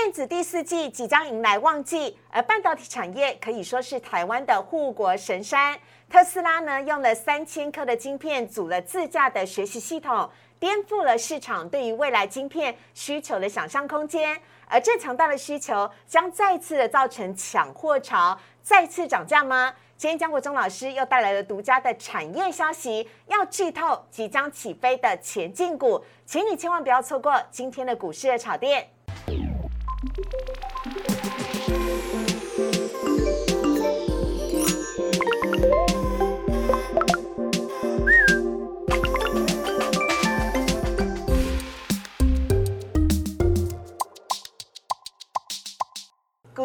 电子第四季即将迎来旺季，而半导体产业可以说是台湾的护国神山。特斯拉呢，用了三千颗的晶片组了自驾的学习系统，颠覆了市场对于未来晶片需求的想象空间。而这强大的需求将再次的造成抢货潮，再次涨价吗？今天江国忠老师又带来了独家的产业消息，要剧透即将起飞的前进股，请你千万不要错过今天的股市的炒店。股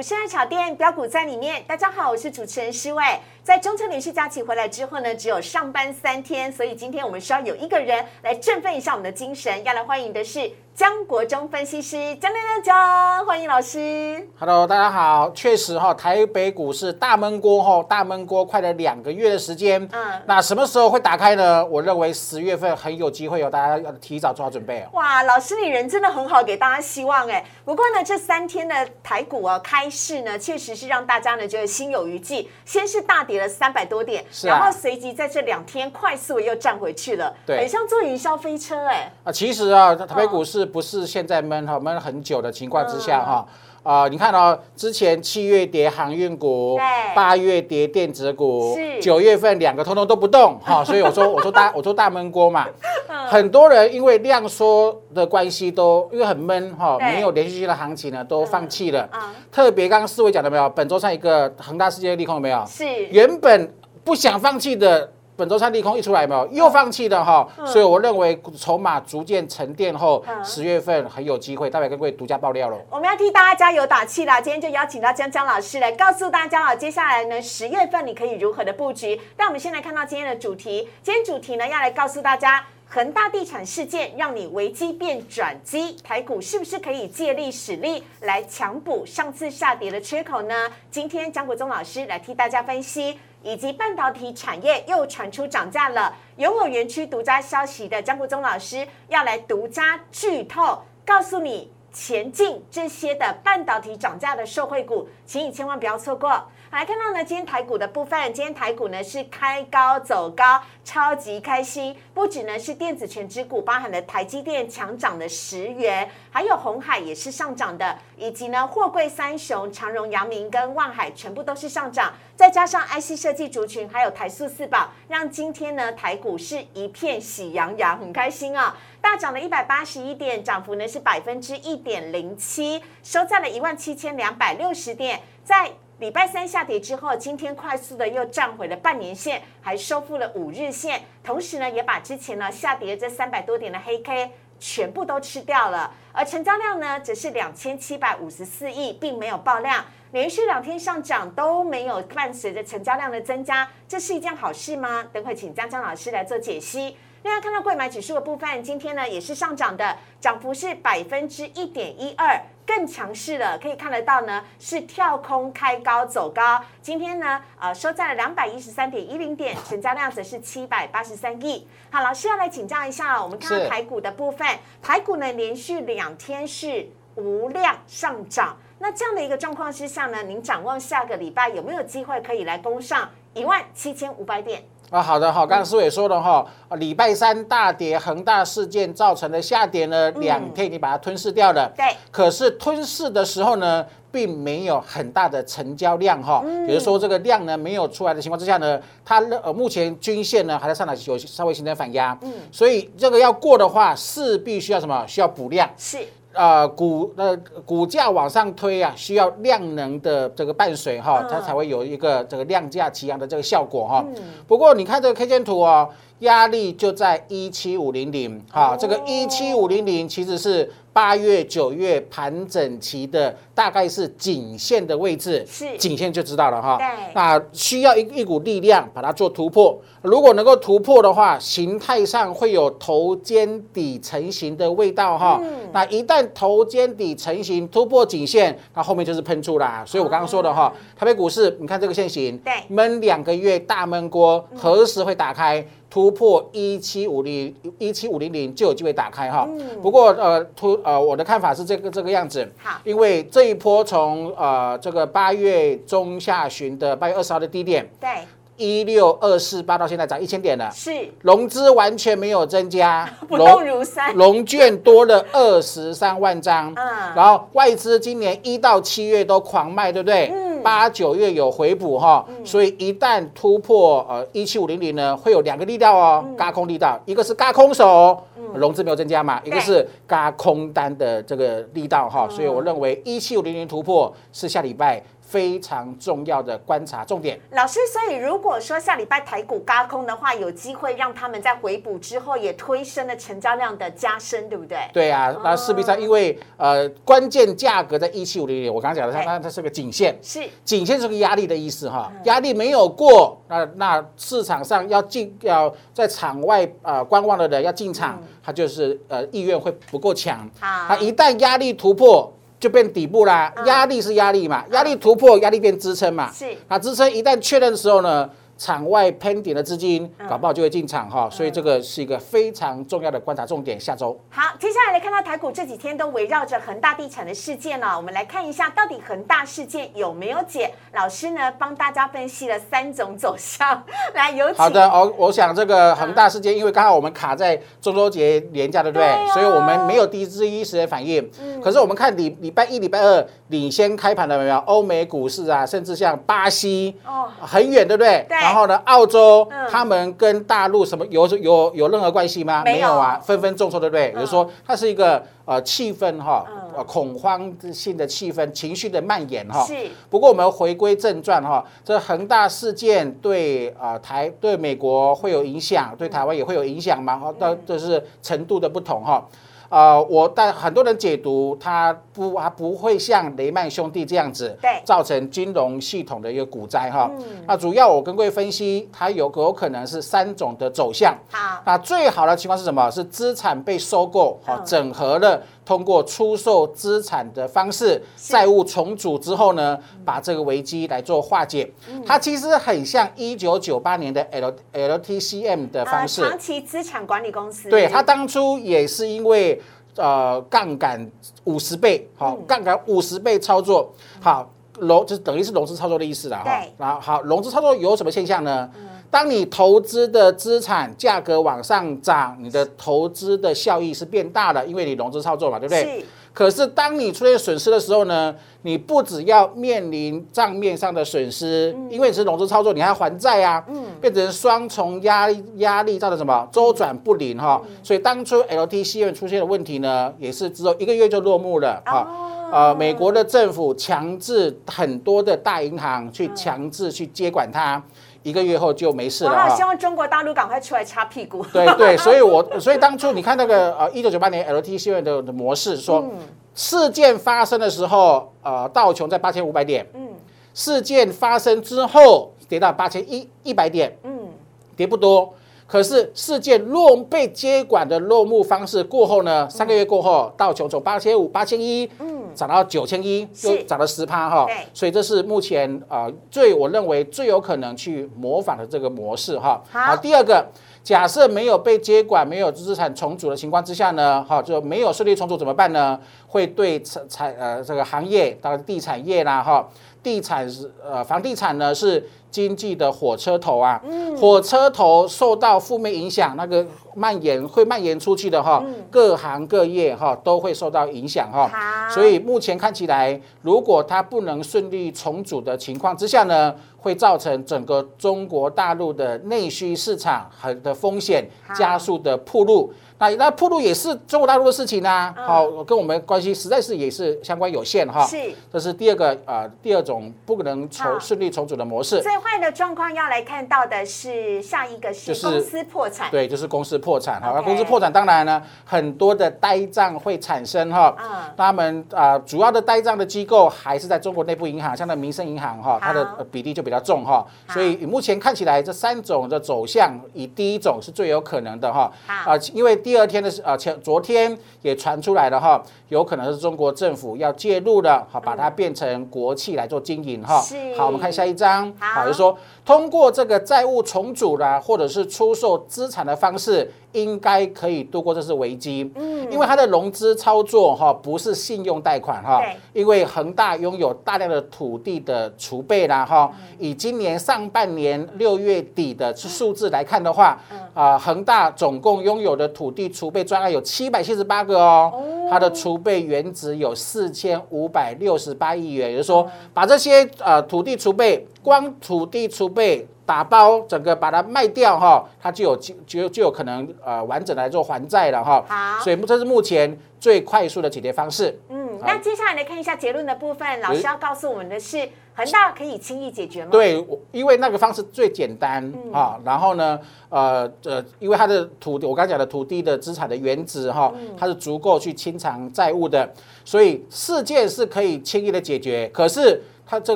市爱炒店标股在里面，大家好，我是主持人施伟。在中秋连续假期回来之后呢，只有上班三天，所以今天我们需要有一个人来振奋一下我们的精神。要来欢迎的是江国忠分析师江亮亮江，欢迎老师。Hello，大家好。确实哈，台北股市大闷锅哈，大闷锅快了两个月的时间。嗯嗯，那什么时候会打开呢？我认为十月份很有机会哦，大家要提早做好准备哦。哇，老师你人真的很好，给大家希望哎。不过呢，这三天的台股啊开市呢，确实是让大家呢觉得心有余悸。先是大跌了三百多点，是啊然后随即在这两天快速又站回去了，对很像坐云霄飞车哎。啊，其实啊，台北股市不是现在闷哈闷很久的情况之下哈。啊、你看哦，之前七月跌航运股，八月跌电子股，九月份两个通通都不动哈，所以我说我说大我说大闷锅嘛，嗯很多人因为量缩的关系都因为很闷哈，对没有连续性的行情呢，都放弃了。嗯特别刚刚四位讲的没有？本周上一个恒大世界利空有没有？是原本不想放弃的。本周三利空一出来有没有？又放弃了哈，所以我认为筹码逐渐沉淀后嗯，十月份很有机会，待会跟各位独家爆料了。我们要替大家加油打气啦！今天就邀请到江江老师来告诉大家啊，接下来呢十月份你可以如何的布局。但我们先来看到今天的主题，今天主题呢要来告诉大家。恒大地产事件让你危机变转机，台股是不是可以借力使力来强补上次下跌的缺口呢？今天江国忠老师来替大家分析，以及半导体产业又传出涨价了，拥有园区独家消息的江国忠老师要来独家剧透，告诉你前进这些的半导体涨价的受惠股，请你千万不要错过。来看到呢，今天台股的部分，今天台股呢是开高走高，超级开心。不止呢是电子全指股，包含了台积电强涨的十元，还有红海也是上涨的，以及呢货柜三雄长荣、阳明跟万海全部都是上涨，再加上 IC 设计族群，还有台塑四宝，让今天呢台股是一片喜洋洋，很开心啊、大涨了一百八十一点，涨幅呢是百分之一点零七，收在了一万七千两百六十点，在。礼拜三下跌之后，今天快速的又站回了半年线，还收复了五日线，同时呢，也把之前呢下跌这三百多点的黑 K 全部都吃掉了。而成交量呢，则是两千七百五十四亿，并没有爆量，连续两天上涨都没有伴随着成交量的增加，这是一件好事吗？等会请江江老师来做解析。另外看到贵买指数的部分，今天呢也是上涨的，涨幅是百分之一点一二，更强势了。可以看得到呢，是跳空开高走高。今天呢，呃，收在了两百一十三点一零点，成交量则是七百八十三亿。好，老师要来请教一下哦，我们看到是台股的部分，台股呢连续两天是无量上涨。那这样的一个状况之下呢，您展望下个礼拜有没有机会可以来攻上一万七千五百点？啊，好的哈，刚刚思伟说了哈，啊礼拜三大跌，恒大事件造成的下跌呢，两天已经把它吞噬掉了。对，可是吞噬的时候呢，并没有很大的成交量哈，也就是说这个量呢没有出来的情况之下呢，它呃目前均线呢还在上来有稍微形成反压，嗯，所以这个要过的话，是必需要什么？需要补量。是呃股呃股价往上推啊，需要量能的这个伴随哈嗯，它才会有一个这个量价齐扬的这个效果哈。不过你看这个 K 线图哦，压力就在一七五零零哈，这个一七五零零其实是八月九月盘整期的大概是颈线的位置，是颈线就知道了哈。对那需要一一股力量把它做突破。如果能够突破的话，形态上会有头肩底成型的味道哈。那一旦头肩底成型，突破颈线，那后面就是喷出啦。所以我刚刚说的哈，台北股市，你看这个线型，对闷两个月大闷锅，何时会打开？突破一七五零一七五零零就有机会打开哈。不过呃突呃我的看法是这个这个样子，好，因为这一波从呃这个八月中下旬的八月二十号的低点对，一六二四八到现在涨一千点了，是。融资完全没有增加，不动如山，融券多了二十三万张，嗯。然后外资今年一到七月都狂卖，对不对？嗯。八九月有回补哈，所以一旦突破呃一七五零零呢，会有两个力道哦，嗯。嘎空力道，一个是嘎空手，融资没有增加嘛，一个是嘎空单的这个力道哈，嗯。所以我认为一七五零零突破是下礼拜非常重要的观察重点。老师，所以如果说下礼拜台股高空的话，有机会让他们在回补之后也推升了成交量的加深，对不对？对啊，那势必上因为呃关键价格在一七五零零，我刚刚讲的它它它是个颈线，是，颈线是个压力的意思哈，嗯压力没有过，那那市场上要进要在场外呃观望的人要进场，他就是呃意愿会不够强。好它一旦压力突破，就变底部啦。嗯压力是压力嘛，压力突破，压力变支撑嘛。是那支撑一旦确认的时候呢？场外喷点的资金嗯搞不好就会进场哈，所以这个是一个非常重要的观察重点。下周好，接下来来看到台股这几天都围绕着恒大地产的事件呢，我们来看一下到底恒大事件有没有解？老师呢帮大家分析了三种走向，来有请。好的，我，我想这个恒大事件，因为刚好我们卡在中秋节连假，对不对？所以我们没有第一第一时间反应。可是我们看礼礼拜一、礼拜二领先开盘的有没有？欧美股市啊，甚至像巴西，哦，很远，对不对？对然后呢，澳洲嗯，他们跟大陆什么有有有任何关系吗？没有啊，纷纷重挫，对不对？嗯也就是说，它是一个呃气氛哈嗯，呃恐慌性的气氛、情绪的蔓延哈。是不过我们回归正传哈，这恒大事件对啊、呃台对美国会有影响，对台湾也会有影响嘛？哈，到这是程度的不同哈。呃，我但很多人解读它不，它不会像雷曼兄弟这样子，对造成金融系统的一个股灾哈。嗯那主要我跟各位分析，它有有可能是三种的走向。好，那最好的情况是什么？是资产被收购，好、嗯整合了，通过出售资产的方式，债务重组之后呢，把这个危机来做化解。嗯。它其实很像一九九八年的 L LTCM 的方式，呃长期资产管理公司，对，它当初也是因为呃杠杆五十倍，好、嗯。杠杆五十倍操作，好融就是等于是融资操作的意思了哈。然后好，融资操作有什么现象呢？当你投资的资产价格往上涨，你的投资的效益是变大的，因为你融资操作嘛，对不对？可是当你出现损失的时候呢，你不只要面临账面上的损失，因为你是融资操作，你还要还债啊，变成双重压力，压力造成什么？周转不灵哈、所以当初 LTC 出现的问题呢，也是只有一个月就落幕了哈。哦呃，美国的政府强制很多的大银行去强制去接管它，一个月后就没事了希。望中国大陆赶快出来擦屁股。对对，所以我 所以当初你看那个呃，一九九八年 LT 新闻的的模式说，嗯事件发生的时候，呃，道琼在八千五百点，嗯事件发生之后跌到八千一一百点，嗯，跌不多。可是事件落被接管的落幕方式过后呢，三个月过后，道琼从八千五、八千一，嗯涨到九千一，又涨了十趴哈。所以这是目前呃最我认为最有可能去模仿的这个模式哈。好第二个，假设没有被接管、没有资产重组的情况之下呢，哈，就没有顺利重组怎么办呢？会对产产呃这个行业，当然地产业啦哈，地产是呃房地产呢是经济的火车头啊，火车头受到负面影响，那个蔓延会蔓延出去的哈，各行各业哈都会受到影响哈。好，所以目前看起来，如果它不能顺利重组的情况之下呢，会造成整个中国大陆的内需市场很的风险加速的铺路。那那铺路也是中国大陆的事情啊，嗯好、跟我们关系实在是也是相关有限哈。是这是第二个呃第二种不能重顺利重组的模式。最坏的状况要来看到的是下一个是就是公司破产，对，就是公司破产。哈。那公司破产当然呢，很多的呆账会产生哈。嗯。他们啊、主要的呆账的机构还是在中国内部银行，像那民生银行哈，它的比例就比较较重哈，所以目前看起来这三种的走向，以第一种是最有可能的哈。啊，因为第二天的啊前昨天也传出来了哈，有可能是中国政府要介入了，好把它变成国企来做经营哈。好，我们看下一张，好，就说通过这个债务重组啦，或者是出售资产的方式。应该可以度过这次危机，嗯，因为它的融资操作哈不是信用贷款哈，因为恒大拥有大量的土地的储备啦哈，以今年上半年六月底的数字来看的话，啊，恒大总共拥有的土地储备专案有七百七十八个哦，它的储备原值有四千五百六十八亿元，也就是说，把这些呃土地储备，光土地储备。打包整个把它卖掉哈，它就有就就就有可能呃完整来做还债了哈。好，所以这是目前最快速的解决方式。嗯，那接下来来看一下结论的部分，老师要告诉我们的是恒大可以轻易解决吗？对，因为那个方式最简单啊。然后呢，呃呃，因为它的土地，我刚讲的土地的资产的原值哈，它是足够去清偿债务的，所以事件是可以轻易的解决。可是。它这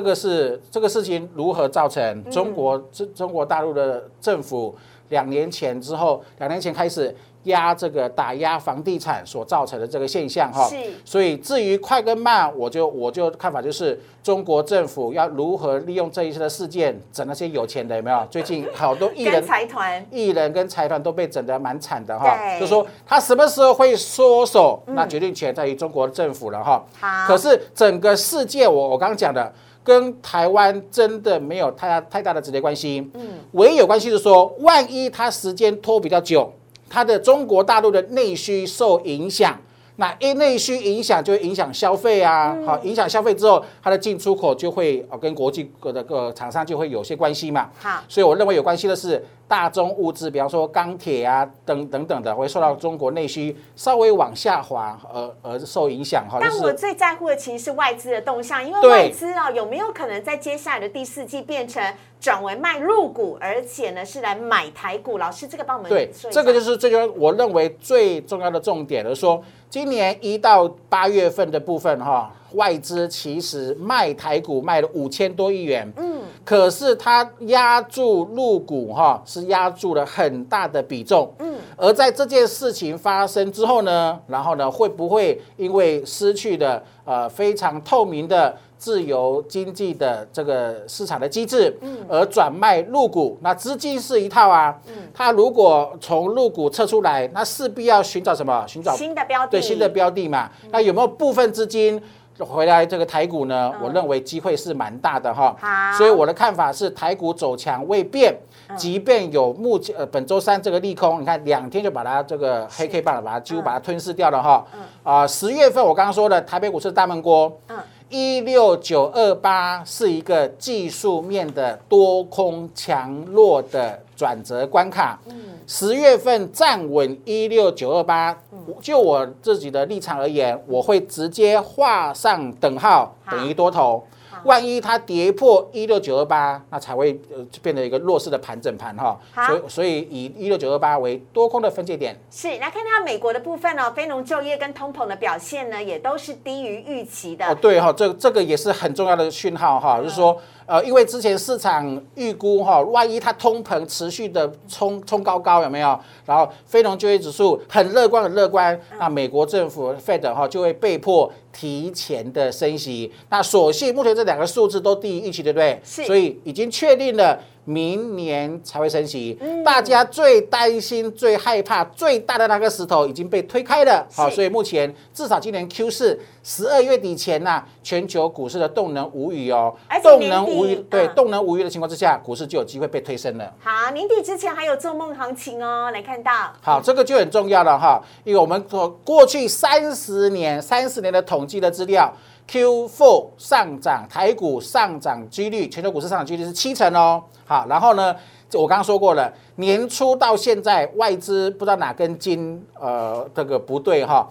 个是这个事情如何造成中国中中国大陆的政府两年前之后，两年前开始。压这个打压房地产所造成的这个现象哈，是。所以至于快跟慢，我就我就看法就是中国政府要如何利用这一次的事件整那些有钱的有没有？最近好多艺人财团、艺人跟财团都被整得蛮惨的哈。就说他什么时候会缩手，那决定权在于中国政府了哈。好。可是整个世界，我我刚刚讲的跟台湾真的没有太大太大的直接关系。嗯。唯一有关系是说，万一他时间拖比较久。它的中国大陆的内需受影响，那因内需影响就会影响消费啊，好，影响消费之后，它的进出口就会呃跟国际各的各厂商就会有些关系嘛。好，所以我认为有关系的是大宗物资，比方说钢铁啊等等等的，会受到中国内需稍微往下滑而而受影响哈。但我最在乎的其实是外资的动向，因为外资啊有没有可能在接下来的第四季变成？转为卖入股，而且呢是来买台股。老师，这个帮我们对，这个就是最重，我认为最重要的重点，就是说今年一到八月份的部分哈，外资其实卖台股卖了五千多亿元，嗯，可是它压住入股哈，是压住了很大的比重，嗯，而在这件事情发生之后呢，然后呢会不会因为失去的呃非常透明的？自由经济的这个市场的机制，嗯，而转卖入股，那资金是一套啊，嗯，它如果从入股撤出来，那势必要寻找什么？寻找新的标的，对新的标的嘛。那有没有部分资金回来这个台股呢？我认为机会是蛮大的哈。好，所以我的看法是台股走强未变，即便有目前呃本周三这个利空，你看两天就把它这个黑 K 棒把它几乎把它吞噬掉了哈。嗯，啊，十月份我刚刚说的台北股市大闷锅。嗯。一六九二八是一个技术面的多空强弱的转折关卡。嗯，十月份站稳一六九二八，就我自己的立场而言，我会直接画上等号，等于多头。万一它跌破一六九二八，那才会呃变成一个弱势的盘整盘哈。所以所以以一六九二八为多空的分界点。是，来看到美国的部分哦，非农就业跟通膨的表现呢，也都是低于预期的。哦，对哈，这这个也是很重要的讯号哈，就是说。呃，因为之前市场预估哈，万一它通膨持续的冲冲高高有没有？然后非农就业指数很乐观很乐观，那美国政府 Fed 哈就会被迫提前的升息。那所幸目前这两个数字都低于预期，对不对？是。所以已经确定了。明年才会升息，大家最担心、最害怕、最大的那个石头已经被推开了。好，所以目前至少今年 Q 四十二月底前呐，全球股市的动能无语哦。动能无语，对，动能无语的情况之下，股市就有机会被推升了。好，年底之前还有做梦行情哦，来看到。好，这个就很重要了哈，因为我们过过去三十年、三十年的统计的资料。Q4 上涨，台股上涨几率，全球股市上涨几率是七成哦。好，然后呢，我刚刚说过了，年初到现在，外资不知道哪根筋，呃，这个不对哈，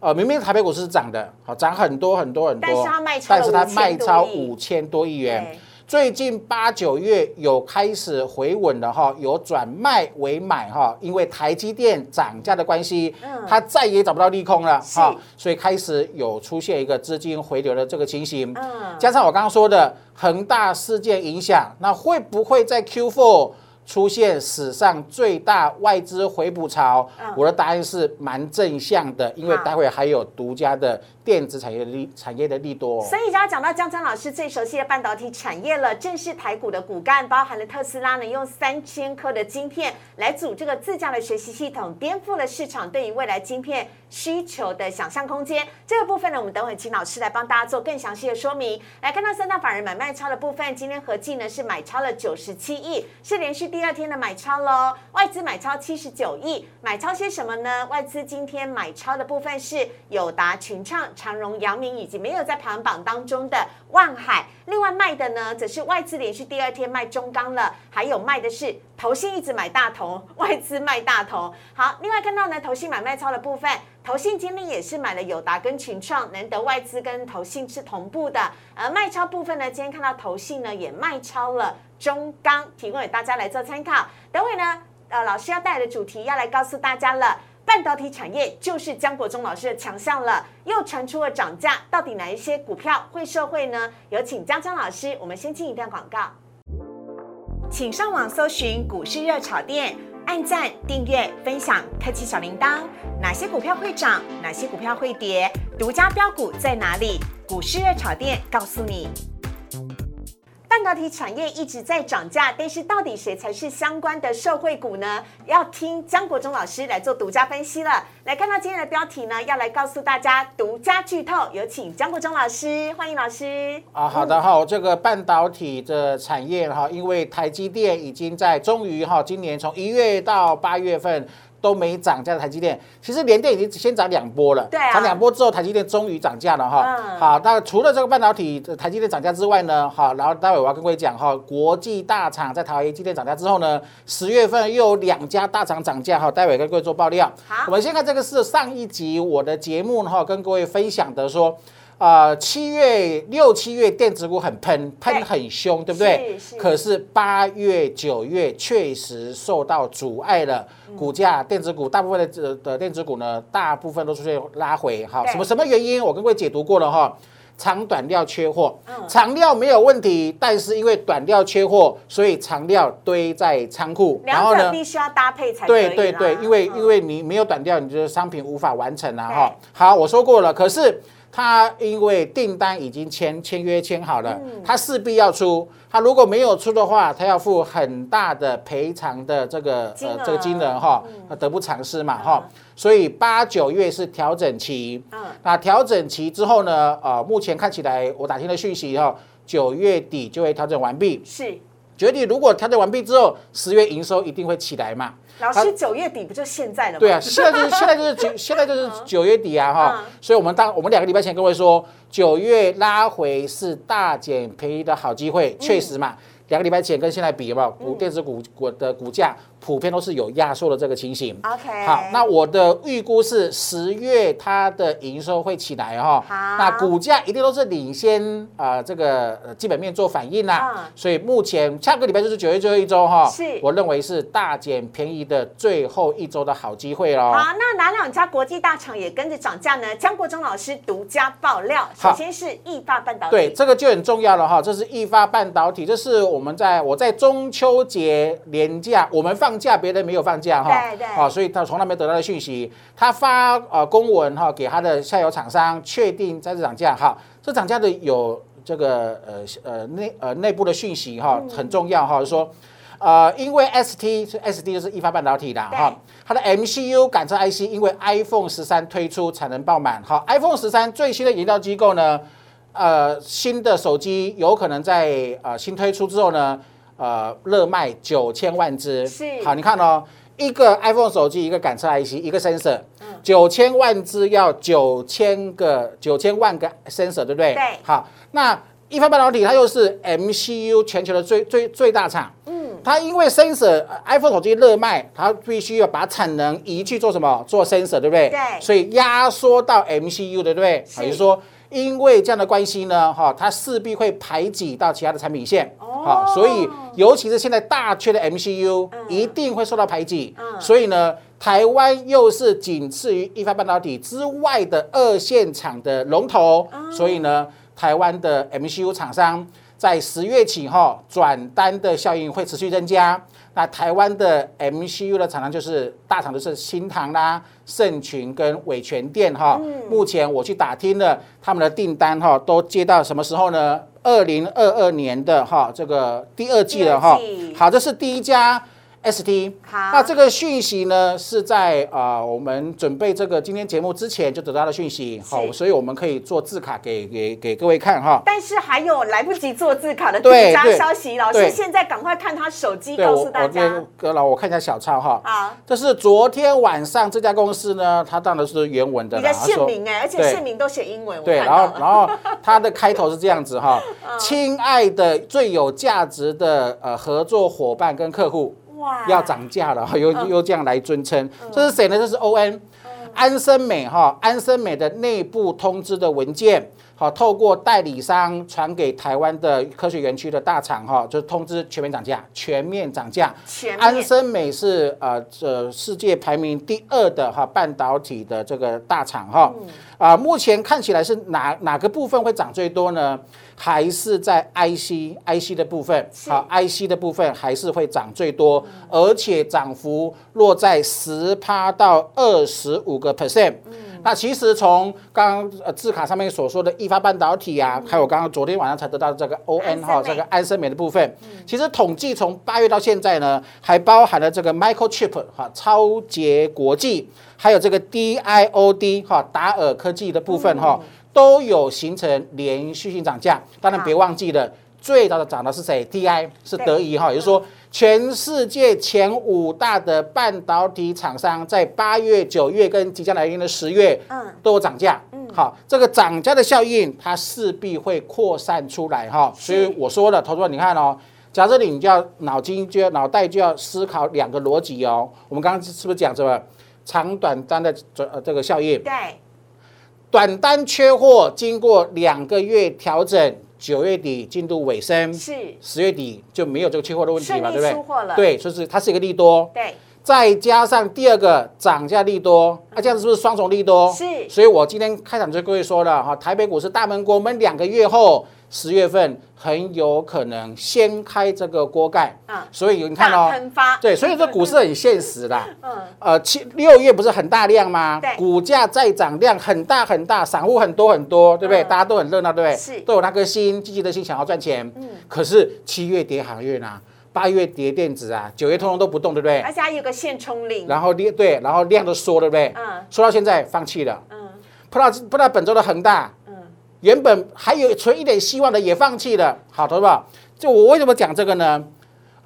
呃，明明台北股市是涨的，好，涨很多很多很多，但是它卖超五千多亿元。最近八九月有开始回稳了哈，有转卖为买哈，因为台积电涨价的关系，它再也找不到利空了哈，所以开始有出现一个资金回流的这个情形。加上我刚刚说的恒大事件影响，那会不会在 Q4？出现史上最大外资回补潮，我的答案是蛮正向的，因为待会还有独家的。电子产业的利产业的利多，所以就要讲到江江老师最熟悉的半导体产业了。正是台股的骨干，包含了特斯拉呢，用三千颗的晶片来组这个自驾的学习系统，颠覆了市场对于未来晶片需求的想象空间。这个部分呢，我们等会请老师来帮大家做更详细的说明。来看到三大法人买卖超的部分，今天合计呢是买超了九十七亿，是连续第二天的买超喽。外资买超七十九亿，买超些什么呢？外资今天买超的部分是友达、群创。长荣、阳明以及没有在排行榜当中的万海，另外卖的呢，则是外资连续第二天卖中钢了，还有卖的是投信一直买大同，外资卖大同。好，另外看到呢，投信买卖超的部分，投信今天也是买了友达跟群创，难得外资跟投信是同步的。而卖超部分呢，今天看到投信呢也卖超了中钢，提供给大家来做参考。等会呢，呃，老师要带来的主题要来告诉大家了。半导体产业就是江国忠老师的强项了，又传出了涨价，到底哪一些股票会受惠呢？有请江江老师，我们先进一段广告，请上网搜寻股市热炒店，按赞、订阅、分享，开启小铃铛。哪些股票会涨？哪些股票会跌？独家标股在哪里？股市热炒店告诉你。半导体产业一直在涨价，但是到底谁才是相关的受惠股呢？要听江国忠老师来做独家分析了。来看到今天的标题呢，要来告诉大家独家剧透，有请江国忠老师，欢迎老师。啊，好的哈，这个半导体的产业哈，因为台积电已经在终于哈，今年从一月到八月份。都没涨价的台积电，其实联电已经先涨两波了对，涨两波之后，台积电终于涨价了哈。好，那除了这个半导体台积电涨价之外呢，好，然后待会我要跟各位讲哈，国际大厂在台湾积电涨价之后呢，十月份又有两家大厂涨价哈，待会跟各位做爆料。好，我们先看这个是上一集我的节目哈，跟各位分享的说。啊，七月六七月电子股很喷，喷很凶，对不对？是。可是八月九月确实受到阻碍了，股价电子股大部分的这的电子股呢，大部分都出现拉回。好，什么什么原因？我跟各位解读过了哈，长短料缺货，长料没有问题，但是因为短料缺货，所以长料堆在仓库，然后呢，必须要搭配才对对对，因为因为你没有短料，你的商品无法完成了哈。好，我说过了，可是。他因为订单已经签签约签好了，他势必要出。他如果没有出的话，他要付很大的赔偿的这个呃这个金额哈，得不偿失嘛哈。所以八九月是调整期，那调整期之后呢，呃，目前看起来我打听的讯息哈，九月底就会调整完毕。是，九月底如果调整完毕之后，十月营收一定会起来嘛。老师，九月底不就现在了吗？对啊，现在就是现在就是九 现在就是九月底啊哈，所以我们当我们两个礼拜前各位说九月拉回是大减便宜的好机会，确实嘛，两个礼拜前跟现在比有没有？股电子股股的股价？普遍都是有压缩的这个情形。OK，好，那我的预估是十月它的营收会起来哈。好，那股价一定都是领先啊，这个基本面做反应啦。所以目前下个礼拜就是九月最后一周哈。是，我认为是大减便宜的最后一周的好机会喽。好，那哪两家国际大厂也跟着涨价呢？江国忠老师独家爆料。首先是易发半导体。对，这个就很重要了哈。这是易发半导体，这是我们在我在中秋节连假我们放。放假别人没有放假哈，对对，啊，所以他从来没得到的讯息，他发呃公文哈给他的下游厂商确定在这涨价。哈，这涨价的有这个呃呃内呃内部的讯息哈很重要哈，就说呃因为 ST 是 SD 就是一发半导体的哈，它的 MCU 感测 IC 因为 iPhone 十三推出产能爆满。哈，iPhone 十三最新的研究机构呢，呃新的手机有可能在呃新推出之后呢。呃，热卖九千万只，是好，你看哦，一个 iPhone 手机，一个感测 IC，一个 sensor，九千万只要九千个九千万个 sensor，对不对？对。好，那一方半导体它又是 MCU 全球的最最最大厂，嗯，它因为 sensor iPhone 手机热卖，它必须要把产能移去做什么？做 sensor，对不对？对。所以压缩到 MCU，对不对？也就是说。因为这样的关系呢，哈，它势必会排挤到其他的产品线，好，所以尤其是现在大缺的 MCU 一定会受到排挤，所以呢，台湾又是仅次于一发半导体之外的二线厂的龙头，所以呢，台湾的 MCU 厂商在十月起哈转单的效应会持续增加。那台湾的 MCU 的厂商就是大厂，就是新唐啦、盛群跟伟全店哈。目前我去打听了他们的订单哈，都接到什么时候呢？二零二二年的哈这个第二季了哈。好，这是第一家。ST，好，那这个讯息呢是在啊我们准备这个今天节目之前就得到的讯息，好，所以我们可以做字卡给给给各位看哈。但是还有来不及做字卡的独家消息，老师现在赶快看他手机告诉大家。哥老，我看一下小抄哈。好，这是昨天晚上这家公司呢，它当然是原文的。你的姓名哎，而且姓名都写英文。对，然后然后它的开头是这样子哈，亲爱的最有价值的呃合作伙伴跟客户。要涨价了，又又这样来尊称，这是谁呢？这是 O N，安森美哈，安森美的内部通知的文件，好，透过代理商传给台湾的科学园区的大厂哈，就通知全面涨价，全面涨价。安森美是呃这世界排名第二的哈半导体的这个大厂哈，啊，目前看起来是哪哪个部分会涨最多呢？还是在 IC IC 的部分，好，IC 的部分还是会涨最多，而且涨幅落在十趴到二十五个 percent。那其实从刚刚呃字卡上面所说的易发半导体啊，还有刚刚昨天晚上才得到的这个 ON 哈，这个安森美的部分，其实统计从八月到现在呢，还包含了这个 Microchip 哈，超捷国际，还有这个 DIOD 哈，达尔科技的部分哈。都有形成连续性涨价，当然别忘记了，最早的涨的是谁？D I 是德仪哈，也就是说，全世界前五大的半导体厂商在八月、九月跟即将来临的十月，嗯，都有涨价。嗯，好，这个涨价的效应，它势必会扩散出来哈。所以我说了，投资者你看哦，假设你就要脑筋就要脑袋就要思考两个逻辑哦。我们刚刚是不是讲什么长短单的这呃这个效应？对。短单缺货，经过两个月调整，九月底进度尾声，是十月底就没有这个缺货的问题嘛？对不对？出货了，对，就是它是一个利多，对，再加上第二个涨价利多，那这样子是不是双重利多？是，所以我今天开场就跟各位说了哈，台北股市大闷锅闷两个月后。十月份很有可能掀开这个锅盖，啊，所以你看哦，对，所以这股市很现实的，嗯，呃，七六月不是很大量吗？股价再涨量很大很大，散户很多很多，对不对？大家都很热闹，对不对？是，都有那颗心，积极的心，想要赚钱。嗯，可是七月跌航运啊，八月跌电子啊，九月通通都不动，对不对？而且还有个现冲令，然后量对，然后量都缩，对不对？嗯，缩到现在放弃了。嗯，不知道不知道本周的恒大。原本还有存一点希望的也放弃了，好，的吧，就我为什么讲这个呢？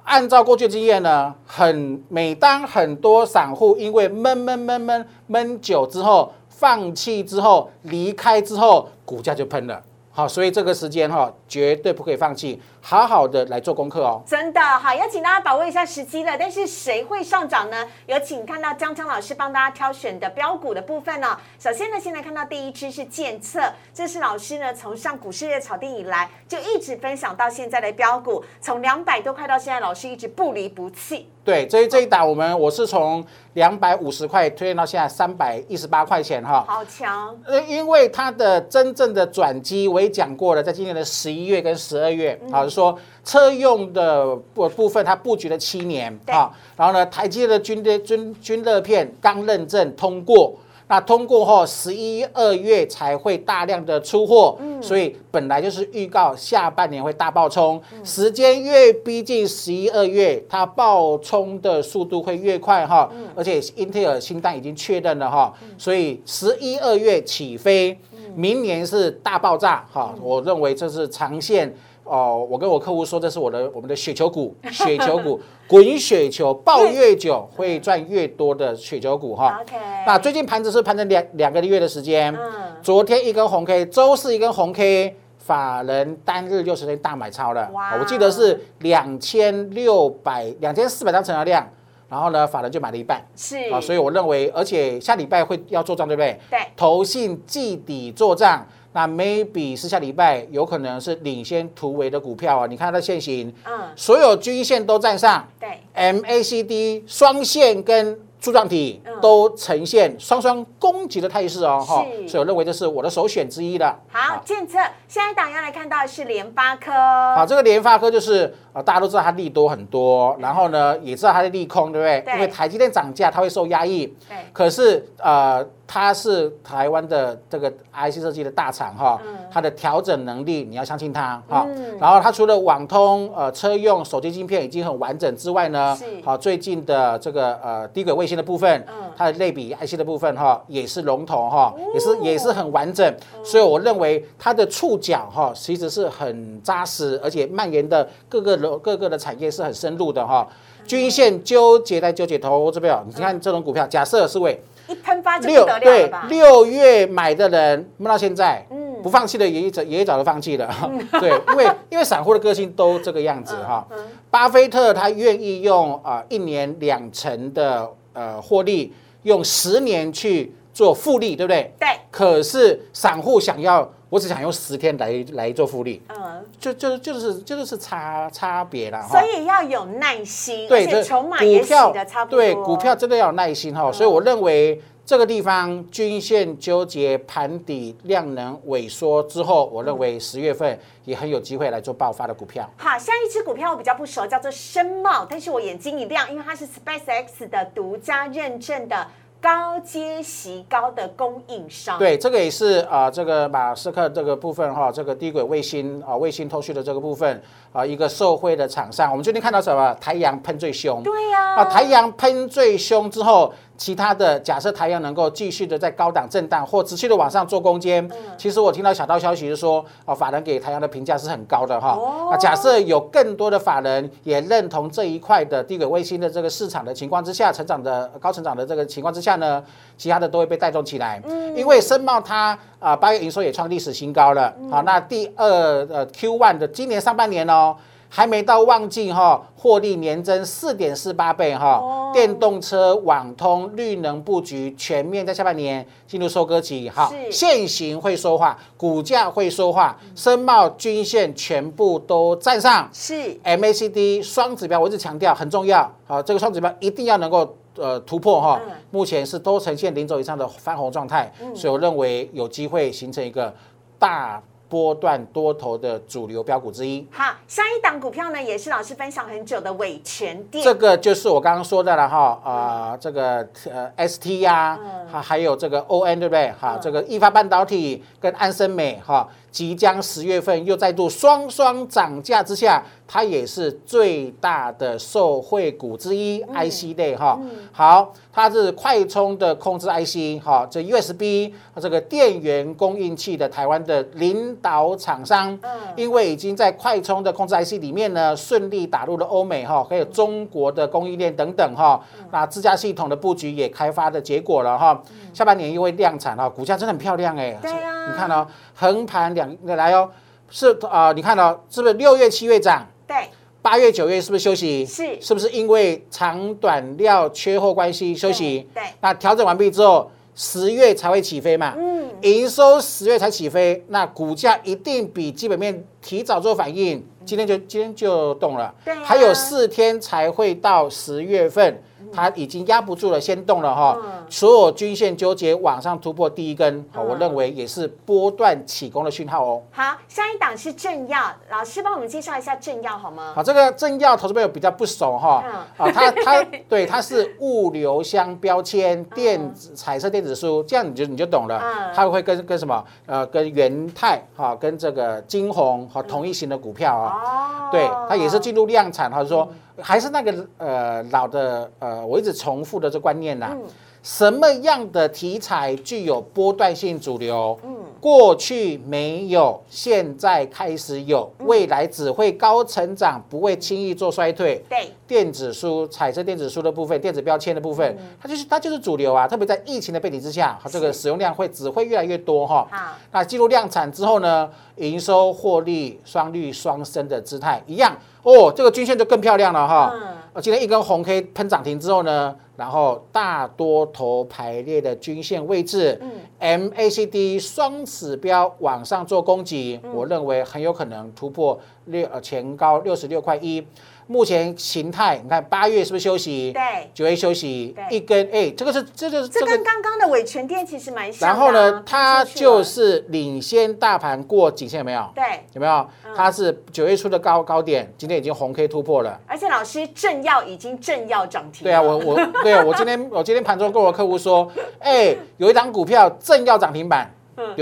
按照过去经验呢，很每当很多散户因为闷闷闷闷闷久之后，放弃之后，离开之后，股价就喷了。好，所以这个时间哈，绝对不可以放弃，好好的来做功课哦。真的好，要请大家把握一下时机了。但是谁会上涨呢？有请看到江江老师帮大家挑选的标股的部分呢。首先呢，先来看到第一支是建策，这是老师呢从上股市的草地以来就一直分享到现在的标股，从两百多块到现在，老师一直不离不弃。对，这这一打我们我是从两百五十块推荐到现在三百一十八块钱哈，好强。呃，因为它的真正的转机我也讲过了，在今年的十一月跟十二月，啊，说车用的部部分它布局了七年啊，然后呢，台积的军的军军乐片刚认证通过。那通过后，十一二月才会大量的出货，所以本来就是预告下半年会大爆冲。时间越逼近十一二月，它爆冲的速度会越快哈。而且英特尔新单已经确认了哈，所以十一二月起飞，明年是大爆炸哈。我认为这是长线。哦，我跟我客户说，这是我的我们的雪球股，雪球股滚雪球，抱越久会赚越多的雪球股哈。OK。那最近盘子是盘了两两个月的时间，嗯，昨天一根红 K，周四一根红 K，法人单日六十天大买超了，哇！我记得是两千六百两千四百张成交量，然后呢，法人就买了一半，是啊，所以我认为，而且下礼拜会要做账，对不对？对。投信季底做账。那 maybe 是下礼拜有可能是领先突围的股票啊。你看它的线型，嗯，所有均线都站上对，，MACD 双线跟柱状体嗯。都呈现双双攻击的态势哦，哈，所以我认为这是我的首选之一的。好，建测下一档要来看到是联发科，好，这个联发科就是啊，大家都知道它利多很多，然后呢，也知道它的利空，对不对？对因为台积电涨价，它会受压抑。对，可是呃，它是台湾的这个 IC 设计的大厂哈，嗯它的调整能力你要相信它哈。嗯然后它除了网通、呃车用手机晶片已经很完整之外呢是，好最近的这个呃低轨卫星的部分嗯，它的类比 IC 的部分哈也是龙头哈，也是哦也是很完整，所以我认为它的触角哈其实是很扎实，而且蔓延的各个楼各个的产业是很深入的哈。均线纠结在纠结头这边哦，你看这种股票，假设是为一喷发就得对？六月买的人摸到现在，嗯。不放弃的也早也早就放弃了，对，因为因为散户的个性都这个样子哈。嗯巴菲特他愿意用啊、一年两成的呃获利，用十年去做复利，对不对？对，可是散户想要，我只想用十天来来做复利，嗯，就就就是就就是差差别了哈。所以要有耐心，对，筹码也洗的差不多，对股票真的要有耐心哈，所以我认为这个地方均线纠结盘底量能萎缩之后，我认为十月份也很有机会来做爆发的股票。好，下一只股票我比较不熟，叫做深茂，但是我眼睛一亮，因为它是 SpaceX 的独家认证的高阶席高的供应商。，对，这个也是啊、呃这个马斯克这个部分哈，这个低轨卫星啊、卫星通讯的这个部分啊、一个受惠的厂商。我们最近看到什么？太阳喷最凶。对呀、啊，太阳喷最凶之后，其他的假设台阳能够继续的在高档震荡或持续的往上做攻坚，其实我听到小道消息是说，哦，法人给台阳的评价是很高的哈。哦啊，假设有更多的法人也认同这一块的低轨卫星的这个市场的情况之下，成长的高成长的这个情况之下呢，其他的都会被带动起来。嗯，因为深茂它啊八月营收也创历史新高了。好，那第二呃 Q one 的今年上半年哦。还没到旺季哈，获利年增四点四八倍哈，哦。电动车、网通、绿能布局全面在下半年进入收割期。哈，现行会说话，股价会说话，深茂均线全部都站上。是，MACD 双指标我一直强调很重要，好，这个双指标一定要能够。呃，突破哈。嗯，目前是都呈现零轴以上的翻红状态，所以我认为有机会形成一个大波段多头的主流标股之一。好，下一档股票呢，也是老师分享很久的伟全电。这个就是我刚刚说的了哈，啊，这个呃 ST 呀、嗯还还有这个 ON 对不对？哈，这个易发半导体跟安森美哈，即将十月份又再度双双涨价之下，它也是最大的受惠股之一、IC 类哈。好，它是快充的控制 IC 哈，这 USB 这个电源供应器的台湾的领导厂商，嗯因为已经在快充的控制 IC 里面呢，顺利打入了欧美哈，还有中国的供应链等等哈。那自家系统的布局也开发的结果了哈。下半年又会量产哈，股价真的很漂亮哎。对啊你看哦，横盘两来哦，是啊、你看哦，是不是六月、七月涨？对，八月、九月是不是休息？是。是不是因为长短料缺货关系休息？对对。那调整完毕之后，十月才会起飞嘛？嗯，营收十月才起飞，那股价一定比基本面提早做反应，今天就今天就动了，对啊。还有四天才会到十月份，它已经压不住了，先动了哈，嗯。所有均线纠结往上突破第一根，好，嗯。我认为也是波段起攻的讯号哦。好，下一档是正耀，老师帮我们介绍一下正耀好吗？好，这个正耀投资朋友比较不熟哈，嗯。啊，它它 对它是物流箱标签、电子彩色电子书，这样你就你就懂了。嗯，它会跟跟什么呃跟元泰哈跟这个金红和同一型的股票啊，哦，对，它也是进入量产，哈，就是说还是那个呃老的呃我一直重复的这观念呐嗯，什么样的题材具有波段性主流？嗯过去没有，现在开始有，未来只会高成长，不会轻易做衰退。对，电子书、彩色电子书的部分、电子标签的部分，嗯它就是它就是主流啊。特别在疫情的背景之下，它这个使用量会只会越来越多哈。好，那进入量产之后呢，营收获利双率双升的姿态一样哦，这个均线就更漂亮了哈。今天一根红 K 喷涨停之后呢，然后大多头排列的均线位置，嗯，MACD 双指标往上做攻击，我认为很有可能突破六呃前高六十六块一。目前形态，你看八月是不是休息？对，九月休息，一根哎，这个是这就是这跟刚刚的伟全店其实蛮像。然后呢，它就是领先大盘过颈线，有没有？对，有没有？它是九月初的高高点，今天已经红 K 突破了。而且老师正要已经正要涨停。对啊，我我对啊，我今天我今天盘中跟我客户说，哎，有一档股票正要涨停板。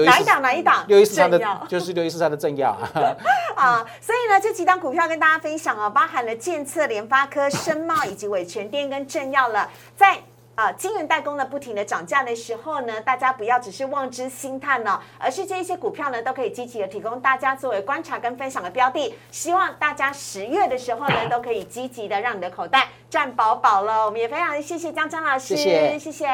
哪一档哪一档？六一四三的，就是六一四三的正要 啊。所以呢，这几档股票跟大家分享哦，包含了建策、联发科、深茂以及伟全电跟正要了。在啊，晶圆代工呢不停的涨价的时候呢，大家不要只是望之兴叹呢，而是这些股票呢都可以积极的提供大家作为观察跟分享的标的。希望大家十月的时候呢，都可以积极的让你的口袋赚饱饱了。我们也非常的谢谢江江老师，谢谢。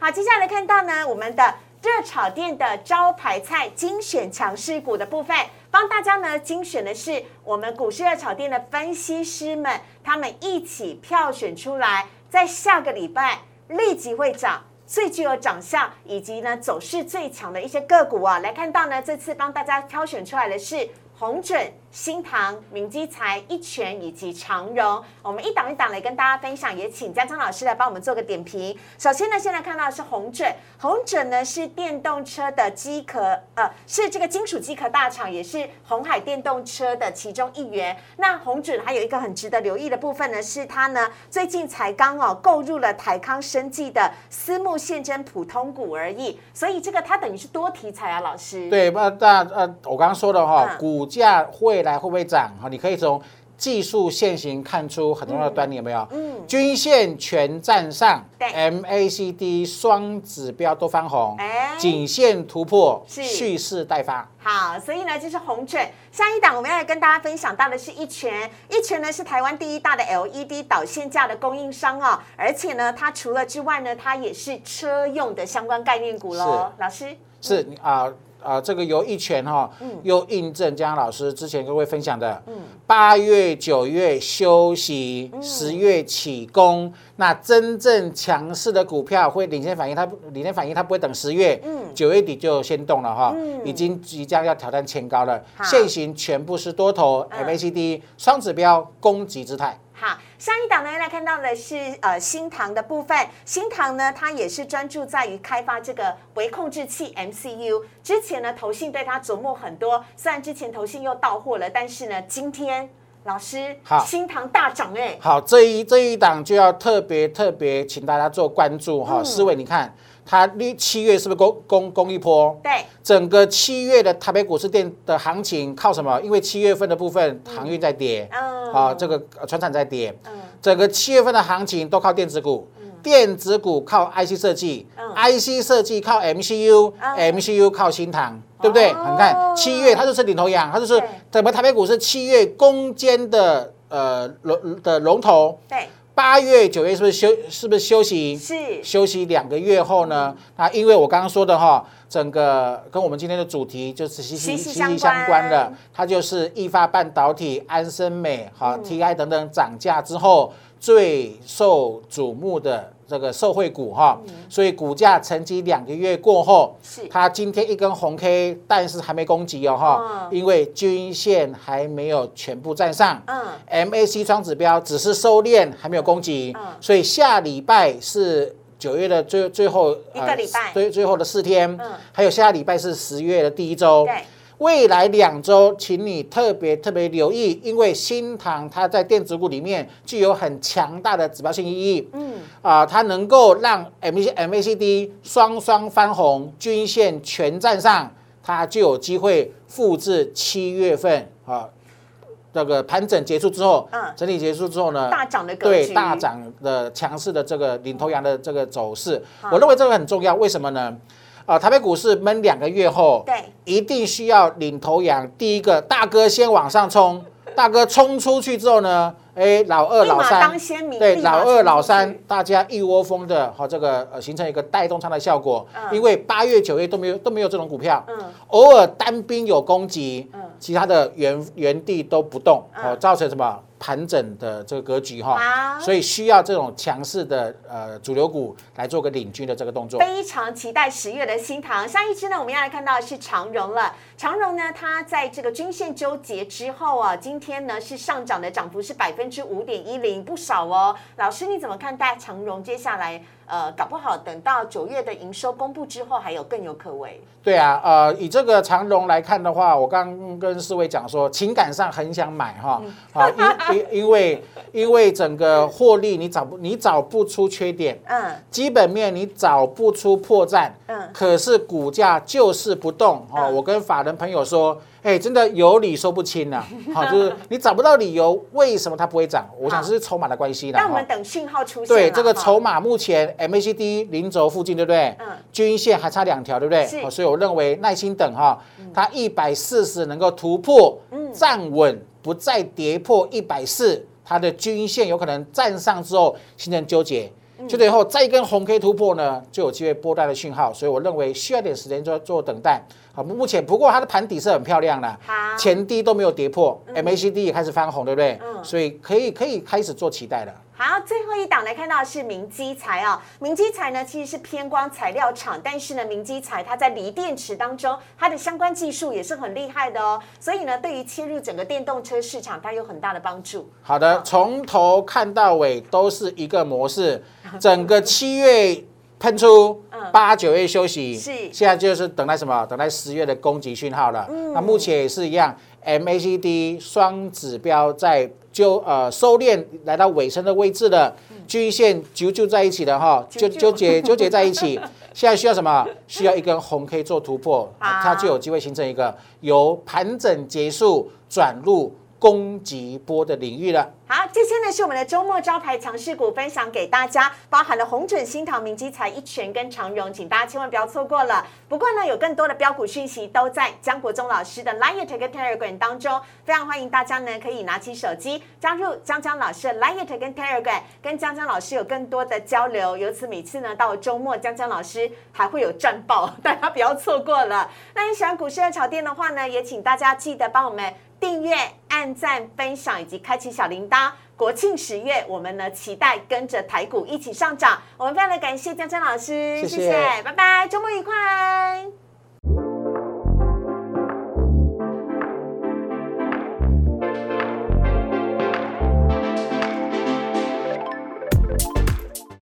好，接下来看到呢，我们的。热炒店的招牌菜精选强势股的部分，帮大家呢精选的是我们股市热炒店的分析师们，他们一起票选出来，在下个礼拜立即会涨、最具有长相以及呢走势最强的一些个股啊。来看到呢，这次帮大家挑选出来的是。红准、新唐、明基财、一拳以及长荣，我们一档一档来跟大家分享，也请江昌老师来帮我们做个点评。首先呢，现在看到的是红准，红准呢是电动车的机壳，呃，是这个金属机壳大厂，也是红海电动车的其中一员。那红准还有一个很值得留意的部分呢，是它呢最近才刚哦购入了台康生技的私募现真普通股而已，所以这个它等于是多题材啊，老师。对，那那呃，我刚刚说的哈股。股价未来会不会涨？哈，你可以从技术线型看出很重要的端倪，有没有？嗯，均线全站上，对，MACD 双指标都翻红，哎，颈线突破，蓄势待发。好，所以呢，这是红准。下一档我们要来跟大家分享到的是一拳，一拳呢是台湾第一大的 LED 导线架的供应商哦，而且呢，它除了之外呢，它也是车用的相关概念股喽。老师是啊。啊，这个由一拳哈，又印证江老师之前各位分享的，八月九月休息，十月起攻，那真正强势的股票会领先反应，它领先反应它不会等十月，九月底就先动了哈，已经即将要挑战前高了，现行全部是多头 MACD 双指标攻击姿态。好，上一档呢来看到的是呃新唐的部分，新唐呢它也是专注在于开发这个微控制器 MCU。之前呢投信对它琢磨很多，虽然之前投信又到货了，但是呢今天老师好新唐大涨哎，好这一这一档就要特别特别请大家做关注哈，四位你看。它六七月是不是攻攻攻一波？对，整个七月的台北股市电的行情靠什么？因为七月份的部分航运在跌，嗯，啊，这个船产在跌，嗯，整个七月份的行情都靠电子股，电子股靠 IC 设计，IC 设计靠 MCU，MCU 靠新塘，对不对？你看七月它就是领头羊，它就是整个台北股市七月攻坚的呃龙的龙头，对。八月、九月是不是休？是不是休息？是休息两个月后呢？那因为我刚刚说的哈，整个跟我们今天的主题就是息息息息相关的，它就是易发半导体、安森美、哈 TI 等等涨价之后最受瞩目的。这个受惠股哈，所以股价沉积两个月过后，它今天一根红 K，但是还没攻击哦哈，因为均线还没有全部站上，嗯，MAC 双指标只是收敛，还没有攻击，所以下礼拜是九月的最最后一个礼拜，最最后的四天，嗯，还有下礼拜是十月的第一周，对。未来两周，请你特别特别留意，因为新塘它在电子股里面具有很强大的指标性意义。嗯，啊，它能够让 M A M A C D 双双翻红，均线全站上，它就有机会复制七月份啊这个盘整结束之后，嗯，整理结束之后呢，大涨的对大涨的强势的这个领头羊的这个走势，我认为这个很重要。为什么呢？啊，台北股市闷两个月后，对，一定需要领头羊，第一个大哥先往上冲，大哥冲出去之后呢，哎，老二、老三，对，老二、老三，大家一窝蜂的，好，这个呃，形成一个带动它的效果。因为八月、九月都没有都没有这种股票，嗯，偶尔单兵有攻击，嗯，其他的原原地都不动，哦，造成什么？盘整的这个格局哈，所以需要这种强势的呃主流股来做个领军的这个动作。非常期待十月的新塘。下一支呢，我们要来看到的是长荣了。长荣呢，它在这个均线纠结之后啊，今天呢是上涨的涨幅是百分之五点一零，不少哦。老师你怎么看待长荣接下来？呃，搞不好等到九月的营收公布之后，还有更有可为。对啊，呃，以这个长荣来看的话，我刚跟四位讲说，情感上很想买哈，好，因因因为因为整个获利你找不你找不出缺点，嗯基本面你找不出破绽，嗯，可是股价就是不动哦。嗯我跟法人朋友说，哎，真的有理说不清呐、好，就是你找不到理由，为什么它不会涨？我想好是筹码的关系啦。那我们等讯号出现对，这个筹码目前 MACD 零轴附近，对不对？嗯均线还差两条，对不对？所以我认为耐心等哈，它一百四十能够突破，嗯站稳，不再跌破一百四，它的均线有可能站上之后形成纠结。嗯纠结以后再一根红 K 突破呢，就有机会波段的讯号，所以我认为需要点时间做做等待。好，目前不过它的盘底是很漂亮的，好前低都没有跌破，MACD 也开始翻红，对不对？嗯所以可以可以开始做期待了。好，最后一档来看到的是明基材啊、明基材呢其实是偏光材料厂，但是呢，明基材它在锂电池当中，它的相关技术也是很厉害的哦，所以呢，对于切入整个电动车市场，它有很大的帮助。好的，从头看到尾都是一个模式，整个七月喷出嗯，八九月休息，是现在就是等待什么？等待十月的攻击讯号了。嗯那目前也是一样，MACD 双指标在就呃收敛来到尾声的位置了，均线纠纠在一起了哈，纠纠纠结 纠结在一起。现在需要什么？需要一根红 K 做突破，它就有机会形成一个由盘整结束转入攻击波的领域了。好，这些呢是我们的周末招牌强势股分享给大家，包含了红准、新唐、明基材、一拳跟长荣，请大家千万不要错过了。不过呢，有更多的标股讯息都在江国忠老师的 Line t 跟 Telegram 当中，非常欢迎大家呢可以拿起手机加入江江老师的 Line t 跟 Telegram，跟江江老师有更多的交流。由此每次呢到周末，江江老师还会有战报，大家不要错过了。那你喜欢股市的炒店的话呢，也请大家记得帮我们订阅、按赞、分享以及开启小铃铛。国庆十月，我们呢期待跟着台股一起上涨。我们非常的感谢江江老师，谢谢拜拜，周末愉快。